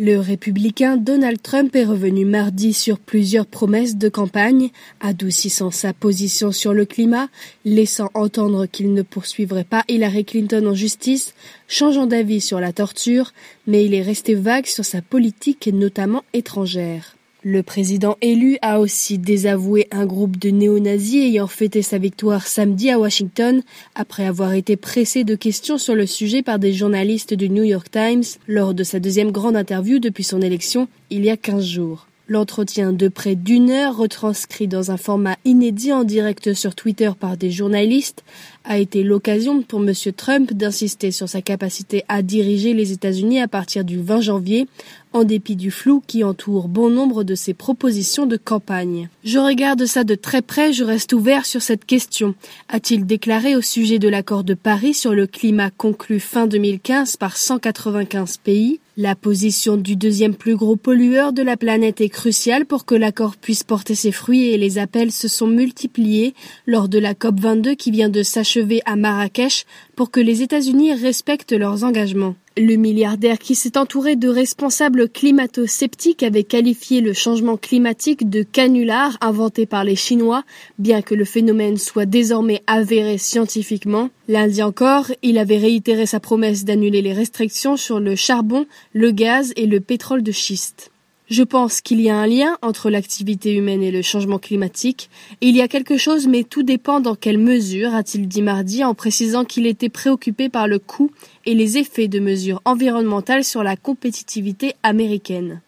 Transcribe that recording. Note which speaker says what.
Speaker 1: Le républicain Donald Trump est revenu mardi sur plusieurs promesses de campagne, adoucissant sa position sur le climat, laissant entendre qu'il ne poursuivrait pas Hillary Clinton en justice, changeant d'avis sur la torture, mais il est resté vague sur sa politique notamment étrangère. Le président élu a aussi désavoué un groupe de néo-nazis ayant fêté sa victoire samedi à Washington après avoir été pressé de questions sur le sujet par des journalistes du New York Times lors de sa deuxième grande interview depuis son élection il y a 15 jours. L'entretien de près d'une heure, retranscrit dans un format inédit en direct sur Twitter par des journalistes, a été l'occasion pour M. Trump d'insister sur sa capacité à diriger les États-Unis à partir du 20 janvier, en dépit du flou qui entoure bon nombre de ses propositions de campagne. Je regarde ça de très près, je reste ouvert sur cette question, a-t-il déclaré au sujet de l'accord de Paris sur le climat conclu fin 2015 par 195 pays. La position du deuxième plus gros pollueur de la planète est cruciale pour que l'accord puisse porter ses fruits et les appels se sont multipliés lors de la COP22 qui vient de s'achever à Marrakech pour que les États-Unis respectent leurs engagements. Le milliardaire qui s'est entouré de responsables climato-sceptiques avait qualifié le changement climatique de canular inventé par les Chinois, bien que le phénomène soit désormais avéré scientifiquement. Lundi encore, il avait réitéré sa promesse d'annuler les restrictions sur le charbon, le gaz et le pétrole de schiste. Je pense qu'il y a un lien entre l'activité humaine et le changement climatique. Il y a quelque chose, mais tout dépend dans quelle mesure, a-t-il dit mardi en précisant qu'il était préoccupé par le coût et les effets de mesures environnementales sur la compétitivité américaine.